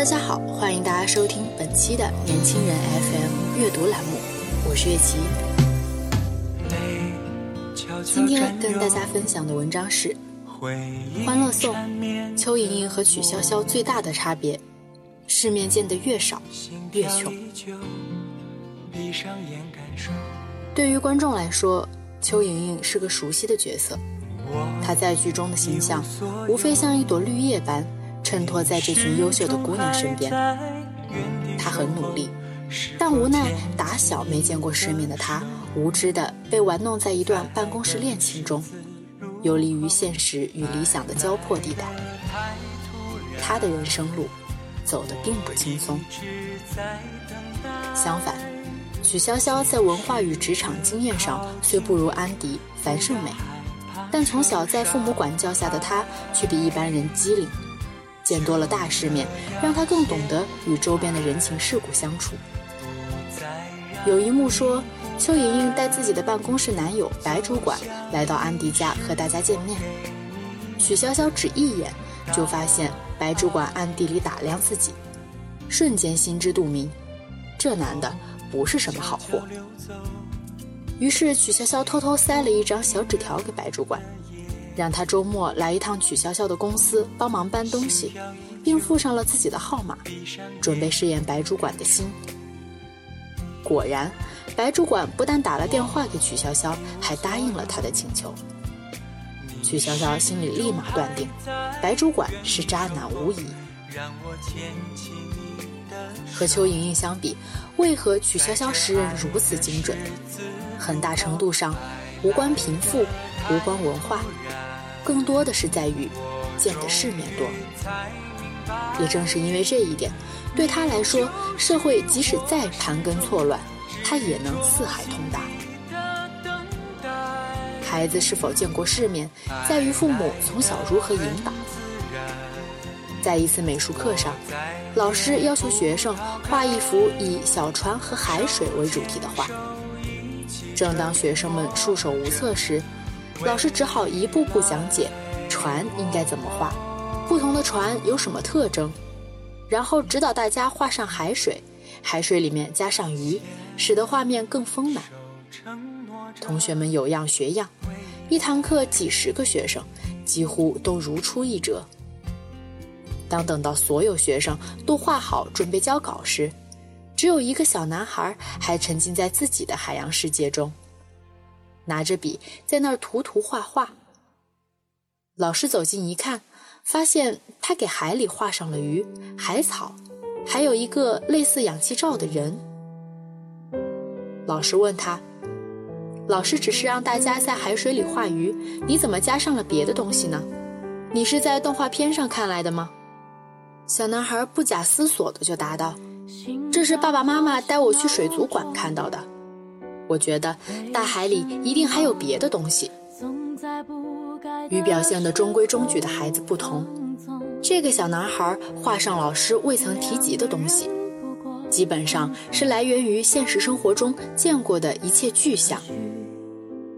大家好，欢迎大家收听本期的年轻人 FM 阅读栏目，我是月琪。今天跟大家分享的文章是《欢乐颂》，邱莹莹和曲筱绡最大的差别，世面见得越少越穷。对于观众来说，邱莹莹是个熟悉的角色，她在剧中的形象无非像一朵绿叶般。衬托在这群优秀的姑娘身边，她很努力，但无奈打小没见过世面的她，无知的被玩弄在一段办公室恋情中，游离于现实与理想的交迫地带。她的人生路走得并不轻松。相反，许潇潇在文化与职场经验上虽不如安迪、樊胜美，但从小在父母管教下的她却比一般人机灵。见多了大世面，让他更懂得与周边的人情世故相处。有一幕说，邱莹莹带自己的办公室男友白主管来到安迪家和大家见面，许潇潇只一眼就发现白主管暗地里打量自己，瞬间心知肚明，这男的不是什么好货。于是许潇潇偷偷塞了一张小纸条给白主管。让他周末来一趟曲筱绡的公司帮忙搬东西，并附上了自己的号码，准备试验白主管的心。果然，白主管不但打了电话给曲筱绡，还答应了他的请求。曲筱绡心里立马断定，白主管是渣男无疑。和邱莹莹相比，为何曲筱绡识人如此精准？很大程度上，无关贫富，无关文化。更多的是在于见的世面多，也正是因为这一点，对他来说，社会即使再盘根错乱，他也能四海通达。孩子是否见过世面，在于父母从小如何引导。在一次美术课上，老师要求学生画一幅以小船和海水为主题的画。正当学生们束手无策时，老师只好一步步讲解船应该怎么画，不同的船有什么特征，然后指导大家画上海水，海水里面加上鱼，使得画面更丰满。同学们有样学样，一堂课几十个学生，几乎都如出一辙。当等到所有学生都画好准备交稿时，只有一个小男孩还沉浸在自己的海洋世界中。拿着笔在那儿涂涂画画。老师走近一看，发现他给海里画上了鱼、海草，还有一个类似氧气罩的人。老师问他：“老师只是让大家在海水里画鱼，你怎么加上了别的东西呢？你是在动画片上看来的吗？”小男孩不假思索的就答道：“这是爸爸妈妈带我去水族馆看到的。”我觉得大海里一定还有别的东西。与表现的中规中矩的孩子不同，这个小男孩画上老师未曾提及的东西，基本上是来源于现实生活中见过的一切具象。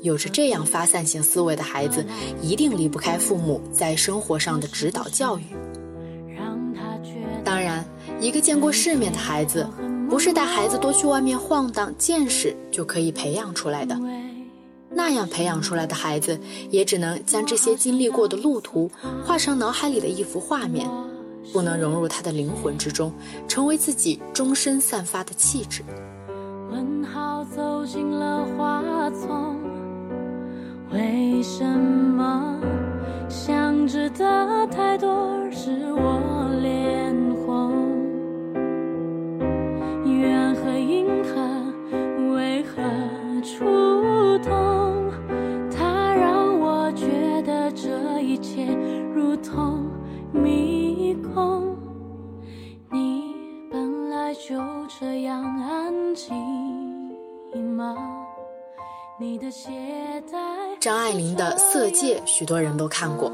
有着这样发散性思维的孩子，一定离不开父母在生活上的指导教育。当然，一个见过世面的孩子。不是带孩子多去外面晃荡，见识就可以培养出来的。那样培养出来的孩子，也只能将这些经历过的路途画成脑海里的一幅画面，不能融入他的灵魂之中，成为自己终身散发的气质。问号走进了花丛，为什么想知的太多，是我连。风它让我觉得这一切如同迷宫你本来就这样安静吗？你的鞋带张爱玲的色戒许多人都看过。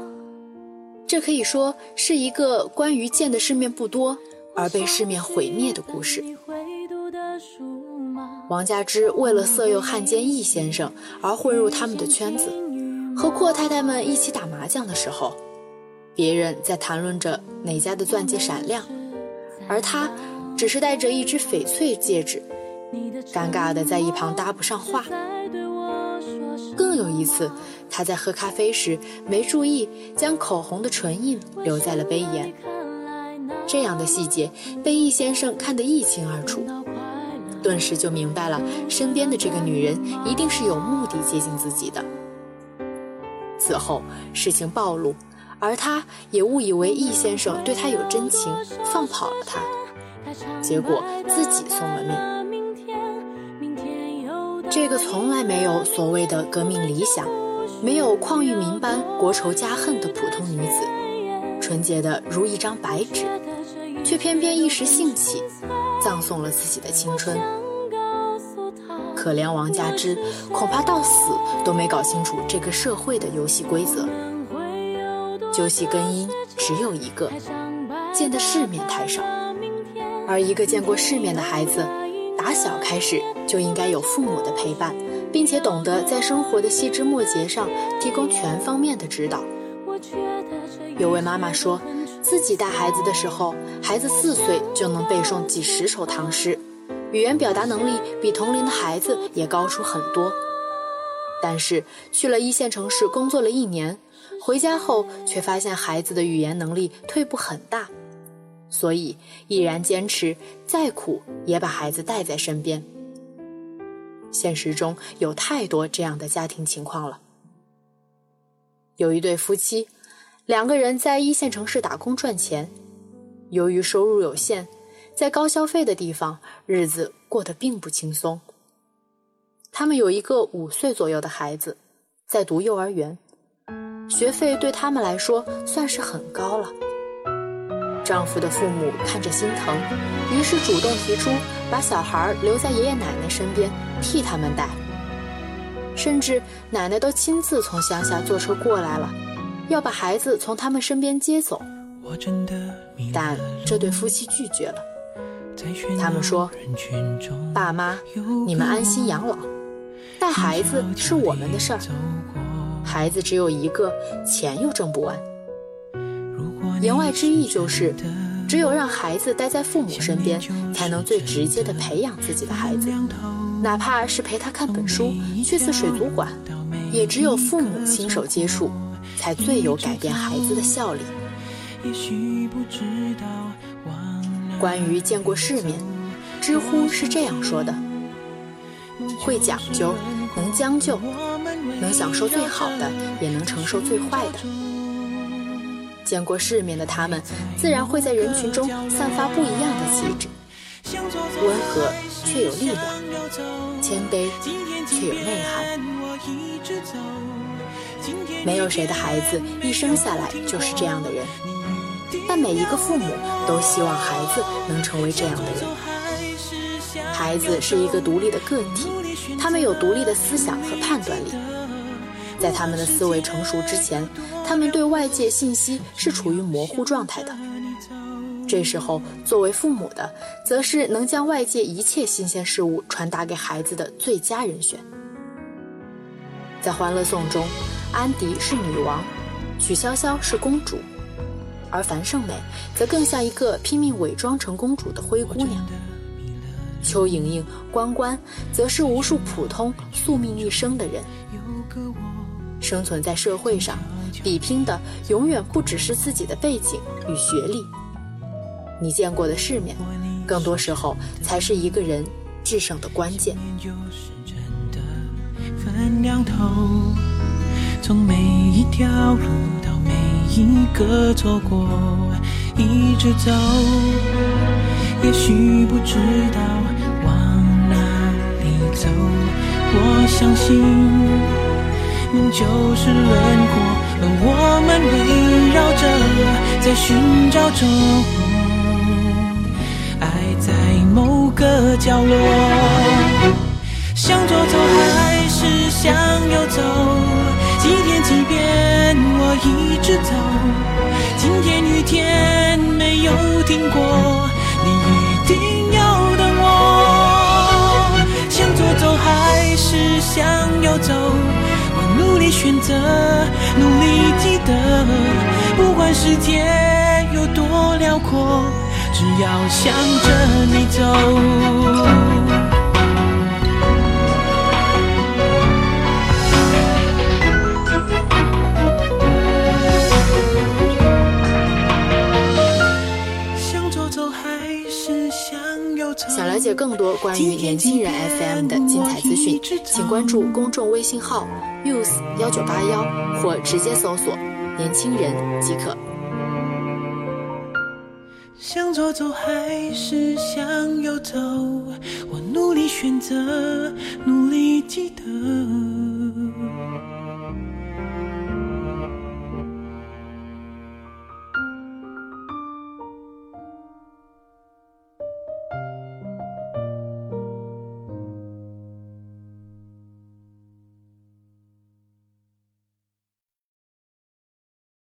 这可以说是一个关于见的世面不多而被世面毁灭的故事。王佳芝为了色诱汉奸易先生而混入他们的圈子，和阔太太们一起打麻将的时候，别人在谈论着哪家的钻戒闪亮，而他只是戴着一只翡翠戒指，尴尬的在一旁搭不上话。更有一次，他在喝咖啡时没注意，将口红的唇印留在了杯沿。这样的细节被易先生看得一清二楚，顿时就明白了，身边的这个女人一定是有目的接近自己的。此后事情暴露，而他也误以为易先生对他有真情，放跑了他，结果自己送了命。这个从来没有所谓的革命理想，没有邝玉民般国仇家恨的普通女子，纯洁的如一张白纸，却偏偏一时兴起，葬送了自己的青春。可怜王佳芝，恐怕到死都没搞清楚这个社会的游戏规则。究其根因，只有一个：见的世面太少。而一个见过世面的孩子。打小开始就应该有父母的陪伴，并且懂得在生活的细枝末节上提供全方面的指导。有位妈妈说，自己带孩子的时候，孩子四岁就能背诵几十首唐诗，语言表达能力比同龄的孩子也高出很多。但是去了一线城市工作了一年，回家后却发现孩子的语言能力退步很大。所以，毅然坚持，再苦也把孩子带在身边。现实中有太多这样的家庭情况了。有一对夫妻，两个人在一线城市打工赚钱，由于收入有限，在高消费的地方，日子过得并不轻松。他们有一个五岁左右的孩子，在读幼儿园，学费对他们来说算是很高了。丈夫的父母看着心疼，于是主动提出把小孩留在爷爷奶奶身边，替他们带。甚至奶奶都亲自从乡下坐车过来了，要把孩子从他们身边接走。但这对夫妻拒绝了。他们说：“爸妈，你们安心养老，带孩子是我们的事儿。孩子只有一个，钱又挣不完。”言外之意就是，只有让孩子待在父母身边，才能最直接的培养自己的孩子，哪怕是陪他看本书、去次水族馆，也只有父母亲手接触，才最有改变孩子的效力。关于见过世面，知乎是这样说的：会讲究，能将就，能享受最好的，也能承受最坏的。见过世面的他们，自然会在人群中散发不一样的气质，温和却有力量，谦卑却有内涵。没有谁的孩子一生下来就是这样的人，但每一个父母都希望孩子能成为这样的人。孩子是一个独立的个体，他们有独立的思想和判断力。在他们的思维成熟之前，他们对外界信息是处于模糊状态的。这时候，作为父母的，则是能将外界一切新鲜事物传达给孩子的最佳人选。在《欢乐颂》中，安迪是女王，曲潇潇是公主，而樊胜美则更像一个拼命伪装成公主的灰姑娘。邱莹莹、关关，则是无数普通宿命一生的人。生存在社会上，比拼的永远不只是自己的背景与学历。你见过的世面，更多时候才是一个人制胜的关键。分两头从每一条路到每一个错过，一直走，也许不知道往哪里走。我相信。就是轮廓，而我们围绕着，在寻找中，爱在某个角落，向左走还是？向右走。几天几遍我一直走，今天雨天没有停过，你一定要等我。向左走还是向右走？我努力选择，努力记得，不管世界有多辽阔，只要向着你走。想了解更多关于年轻人 FM 的精彩资讯，请关注公众微信号 youth 幺九八幺，或直接搜索“年轻人”即可。向左走还是向右走？我努力选择，努力记得。